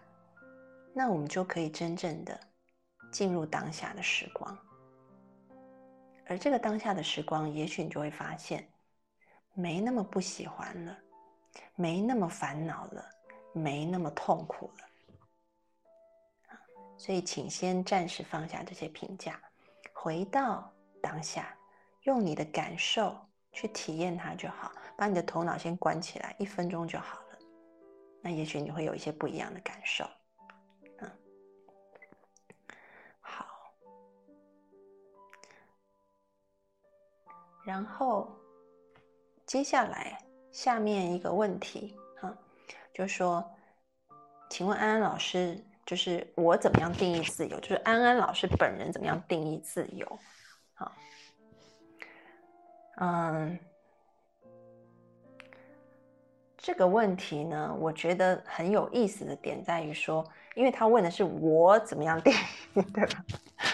那我们就可以真正的进入当下的时光。而这个当下的时光，也许你就会发现。没那么不喜欢了，没那么烦恼了，没那么痛苦了。所以请先暂时放下这些评价，回到当下，用你的感受去体验它就好。把你的头脑先关起来，一分钟就好了。那也许你会有一些不一样的感受。嗯，好，然后。接下来下面一个问题哈，就是说，请问安安老师，就是我怎么样定义自由？就是安安老师本人怎么样定义自由？好，嗯这个问题呢，我觉得很有意思的点在于说，因为他问的是我怎么样定义，对吧？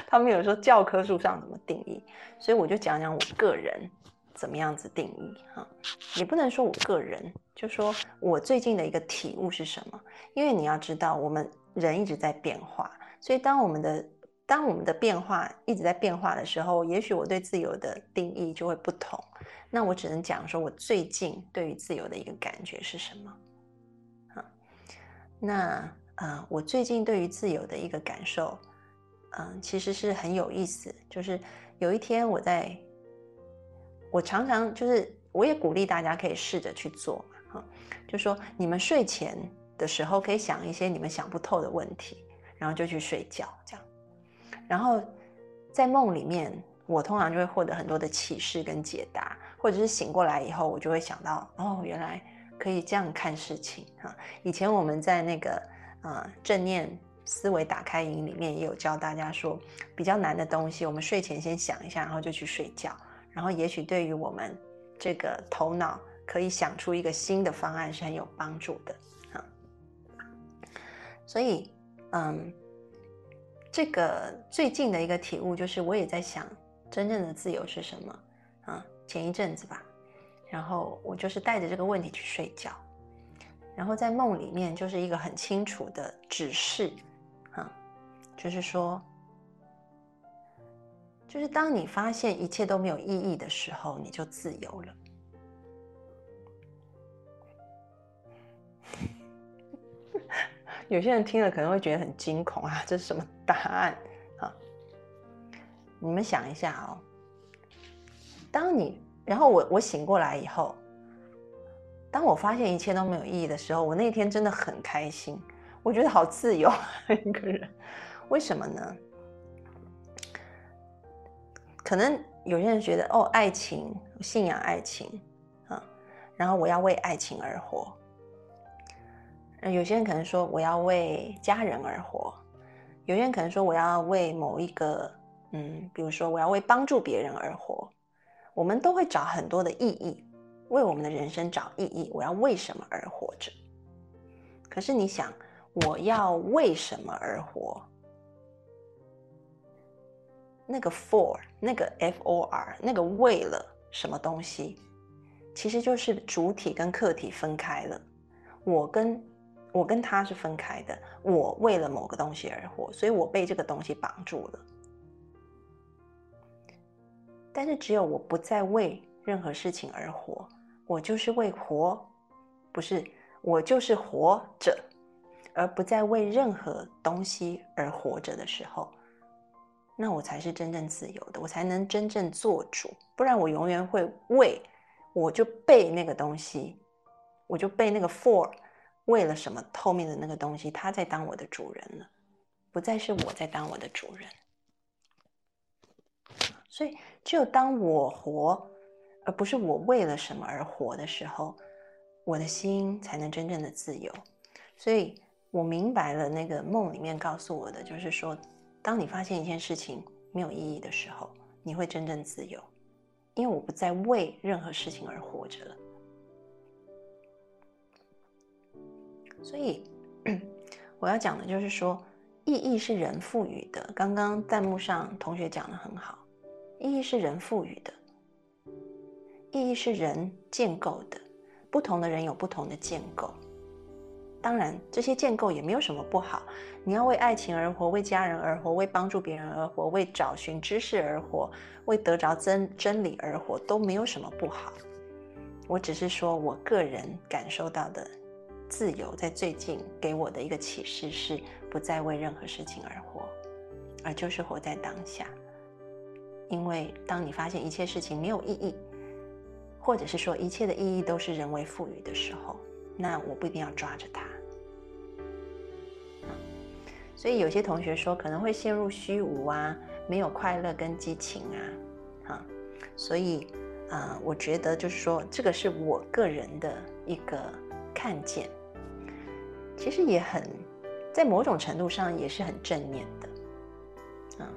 他没有说教科书上怎么定义，所以我就讲讲我个人。怎么样子定义哈？也不能说我个人，就说我最近的一个体悟是什么？因为你要知道，我们人一直在变化，所以当我们的当我们的变化一直在变化的时候，也许我对自由的定义就会不同。那我只能讲说，我最近对于自由的一个感觉是什么？啊，那呃，我最近对于自由的一个感受，嗯，其实是很有意思。就是有一天我在。我常常就是，我也鼓励大家可以试着去做嘛，哈，就说你们睡前的时候可以想一些你们想不透的问题，然后就去睡觉，这样，然后在梦里面，我通常就会获得很多的启示跟解答，或者是醒过来以后，我就会想到，哦，原来可以这样看事情，哈，以前我们在那个呃正念思维打开营里面也有教大家说，比较难的东西，我们睡前先想一下，然后就去睡觉。然后，也许对于我们这个头脑可以想出一个新的方案是很有帮助的，哈。所以，嗯，这个最近的一个体悟就是，我也在想，真正的自由是什么？啊，前一阵子吧，然后我就是带着这个问题去睡觉，然后在梦里面就是一个很清楚的指示，啊，就是说。就是当你发现一切都没有意义的时候，你就自由了。有些人听了可能会觉得很惊恐啊，这是什么答案啊？你们想一下哦，当你然后我我醒过来以后，当我发现一切都没有意义的时候，我那天真的很开心，我觉得好自由一个人，为什么呢？可能有些人觉得哦，爱情信仰爱情啊，然后我要为爱情而活。有些人可能说我要为家人而活，有些人可能说我要为某一个嗯，比如说我要为帮助别人而活。我们都会找很多的意义，为我们的人生找意义。我要为什么而活着？可是你想，我要为什么而活？那个 for 那个 f o r 那个为了什么东西，其实就是主体跟客体分开了。我跟我跟他是分开的。我为了某个东西而活，所以我被这个东西绑住了。但是只有我不再为任何事情而活，我就是为活，不是我就是活着，而不再为任何东西而活着的时候。那我才是真正自由的，我才能真正做主。不然我永远会为我就被那个东西，我就被那个 for 为了什么后面的那个东西，他在当我的主人了，不再是我在当我的主人。所以，只有当我活，而不是我为了什么而活的时候，我的心才能真正的自由。所以我明白了，那个梦里面告诉我的，就是说，当你发现一件事情没有意义的时候，你会真正自由，因为我不再为任何事情而活着了。所以 我要讲的就是说，意义是人赋予的。刚刚弹幕上同学讲的很好。意义是人赋予的，意义是人建构的。不同的人有不同的建构，当然这些建构也没有什么不好。你要为爱情而活，为家人而活，为帮助别人而活，为找寻知识而活，为得着真真理而活，都没有什么不好。我只是说我个人感受到的自由，在最近给我的一个启示是，不再为任何事情而活，而就是活在当下。因为当你发现一切事情没有意义，或者是说一切的意义都是人为赋予的时候，那我不一定要抓着它。所以有些同学说可能会陷入虚无啊，没有快乐跟激情啊，哈。所以啊，我觉得就是说，这个是我个人的一个看见，其实也很在某种程度上也是很正面的。啊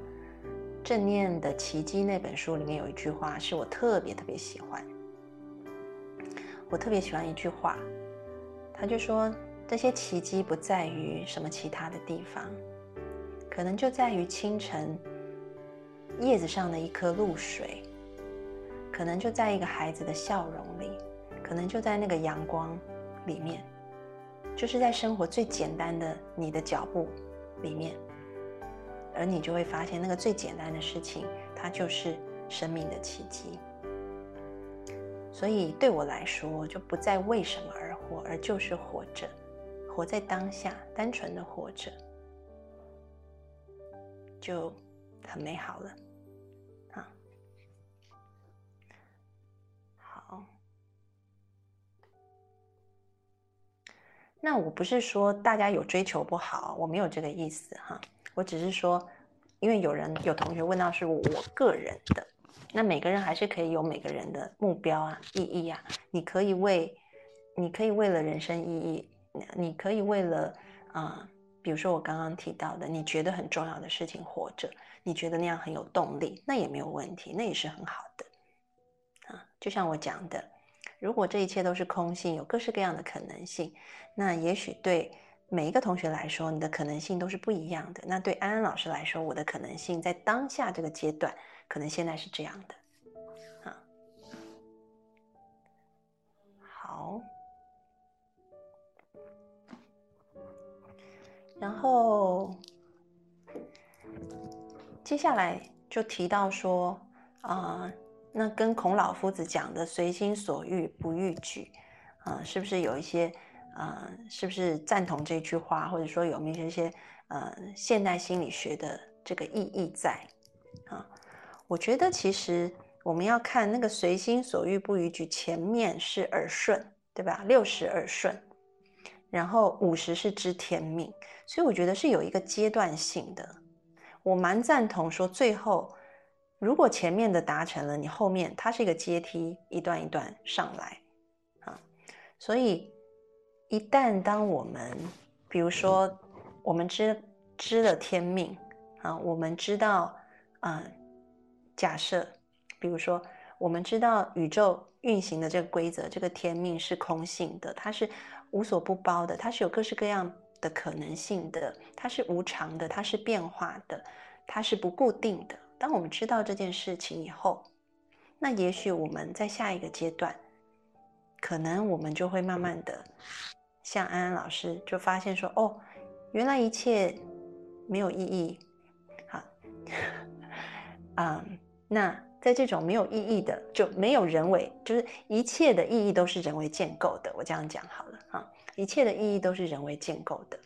正念的奇迹那本书里面有一句话是我特别特别喜欢，我特别喜欢一句话，他就说这些奇迹不在于什么其他的地方，可能就在于清晨叶子上的一颗露水，可能就在一个孩子的笑容里，可能就在那个阳光里面，就是在生活最简单的你的脚步里面。而你就会发现，那个最简单的事情，它就是生命的奇迹。所以对我来说，就不再为什么而活，而就是活着，活在当下，单纯的活着，就很美好了。那我不是说大家有追求不好，我没有这个意思哈。我只是说，因为有人有同学问到是我个人的，那每个人还是可以有每个人的目标啊、意义啊。你可以为，你可以为了人生意义，你可以为了啊，比如说我刚刚提到的，你觉得很重要的事情活着，你觉得那样很有动力，那也没有问题，那也是很好的啊。就像我讲的，如果这一切都是空性，有各式各样的可能性，那也许对。每一个同学来说，你的可能性都是不一样的。那对安安老师来说，我的可能性在当下这个阶段，可能现在是这样的。啊，好。然后接下来就提到说，啊，那跟孔老夫子讲的“随心所欲不逾矩”，啊，是不是有一些？呃，是不是赞同这句话，或者说有没有一些呃现代心理学的这个意义在？啊，我觉得其实我们要看那个随心所欲不逾矩，前面是耳顺，对吧？六十耳顺，然后五十是知天命，所以我觉得是有一个阶段性的。我蛮赞同说，最后如果前面的达成了，你后面它是一个阶梯，一段一段上来啊，所以。一旦当我们，比如说，我们知知了天命啊，我们知道，嗯，假设，比如说，我们知道宇宙运行的这个规则，这个天命是空性的，它是无所不包的，它是有各式各样的可能性的，它是无常的，它是变化的，它是不固定的。当我们知道这件事情以后，那也许我们在下一个阶段，可能我们就会慢慢的。像安安老师就发现说：“哦，原来一切没有意义。”好，嗯，那在这种没有意义的，就没有人为，就是一切的意义都是人为建构的。我这样讲好了啊，一切的意义都是人为建构的。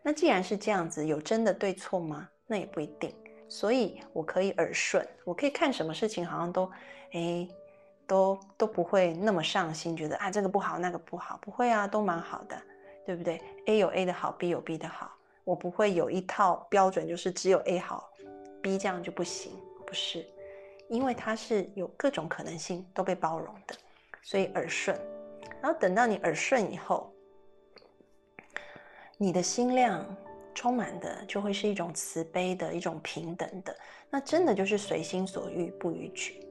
那既然是这样子，有真的对错吗？那也不一定。所以我可以耳顺，我可以看什么事情好像都，哎，都都不会那么上心，觉得啊这个不好那个不好，不会啊，都蛮好的，对不对？A 有 A 的好，B 有 B 的好，我不会有一套标准，就是只有 A 好，B 这样就不行，不是，因为它是有各种可能性都被包容的，所以耳顺。然后等到你耳顺以后，你的心量充满的就会是一种慈悲的一种平等的，那真的就是随心所欲不逾矩，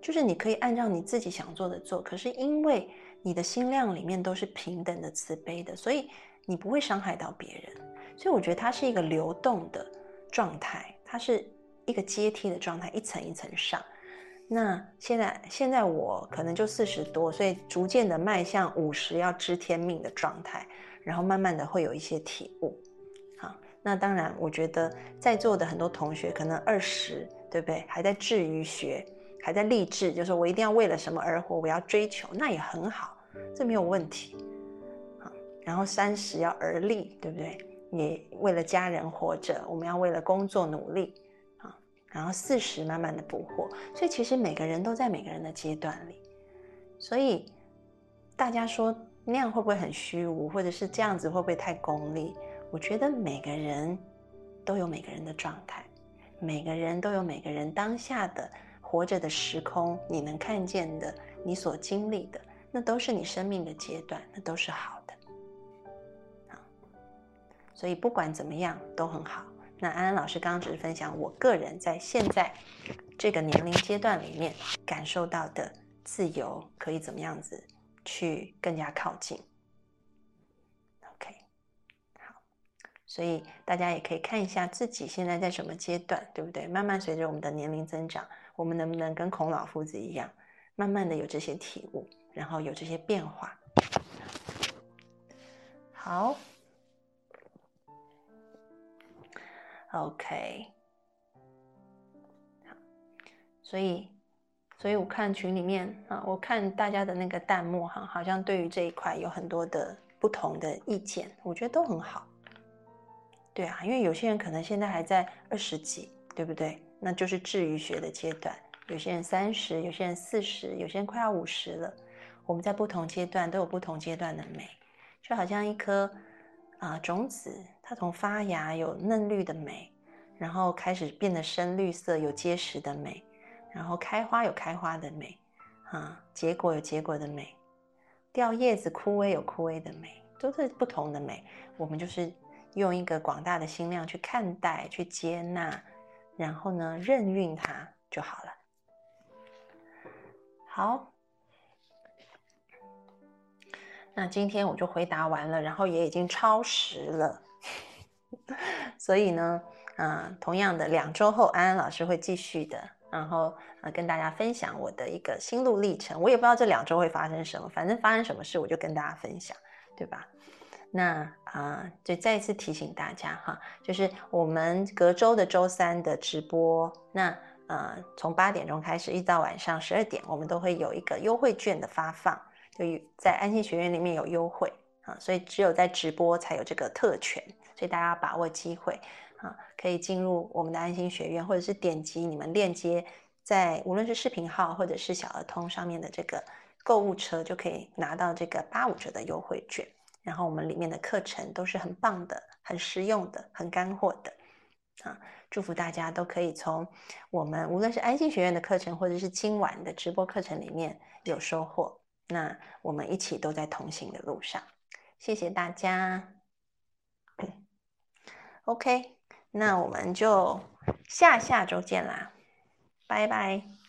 就是你可以按照你自己想做的做，可是因为你的心量里面都是平等的慈悲的，所以你不会伤害到别人。所以我觉得它是一个流动的状态，它是一个阶梯的状态，一层一层上。那现在，现在我可能就四十多，所以逐渐的迈向五十要知天命的状态，然后慢慢的会有一些体悟。那当然，我觉得在座的很多同学可能二十，对不对？还在志于学，还在励志，就是我一定要为了什么而活，我要追求，那也很好，这没有问题。好，然后三十要而立，对不对？你为了家人活着，我们要为了工作努力。啊然后四十慢慢的补货，所以其实每个人都在每个人的阶段里，所以大家说那样会不会很虚无，或者是这样子会不会太功利？我觉得每个人都有每个人的状态，每个人都有每个人当下的活着的时空，你能看见的，你所经历的，那都是你生命的阶段，那都是好的，所以不管怎么样都很好。那安安老师刚刚只是分享我个人在现在这个年龄阶段里面感受到的自由，可以怎么样子去更加靠近所以大家也可以看一下自己现在在什么阶段，对不对？慢慢随着我们的年龄增长，我们能不能跟孔老夫子一样，慢慢的有这些体悟，然后有这些变化？好。OK，好，所以，所以我看群里面啊，我看大家的那个弹幕哈，好像对于这一块有很多的不同的意见，我觉得都很好。对啊，因为有些人可能现在还在二十几，对不对？那就是治愈学的阶段。有些人三十，有些人四十，有些人快要五十了。我们在不同阶段都有不同阶段的美，就好像一颗啊种子。它从发芽有嫩绿的美，然后开始变得深绿色，有结实的美，然后开花有开花的美，啊，结果有结果的美，掉叶子枯萎有枯萎的美，都是不同的美。我们就是用一个广大的心量去看待、去接纳，然后呢，任运它就好了。好，那今天我就回答完了，然后也已经超时了。所以呢，啊，同样的，两周后安安老师会继续的，然后啊，跟大家分享我的一个心路历程。我也不知道这两周会发生什么，反正发生什么事我就跟大家分享，对吧？那啊，就再一次提醒大家哈，就是我们隔周的周三的直播，那呃，从八点钟开始一直到晚上十二点，我们都会有一个优惠券的发放，就在安心学院里面有优惠啊，所以只有在直播才有这个特权。所以大家把握机会啊，可以进入我们的安心学院，或者是点击你们链接，在无论是视频号或者是小儿通上面的这个购物车，就可以拿到这个八五折的优惠券。然后我们里面的课程都是很棒的、很实用的、很干货的啊！祝福大家都可以从我们无论是安心学院的课程，或者是今晚的直播课程里面有收获。那我们一起都在同行的路上，谢谢大家。OK，那我们就下下周见啦，拜拜。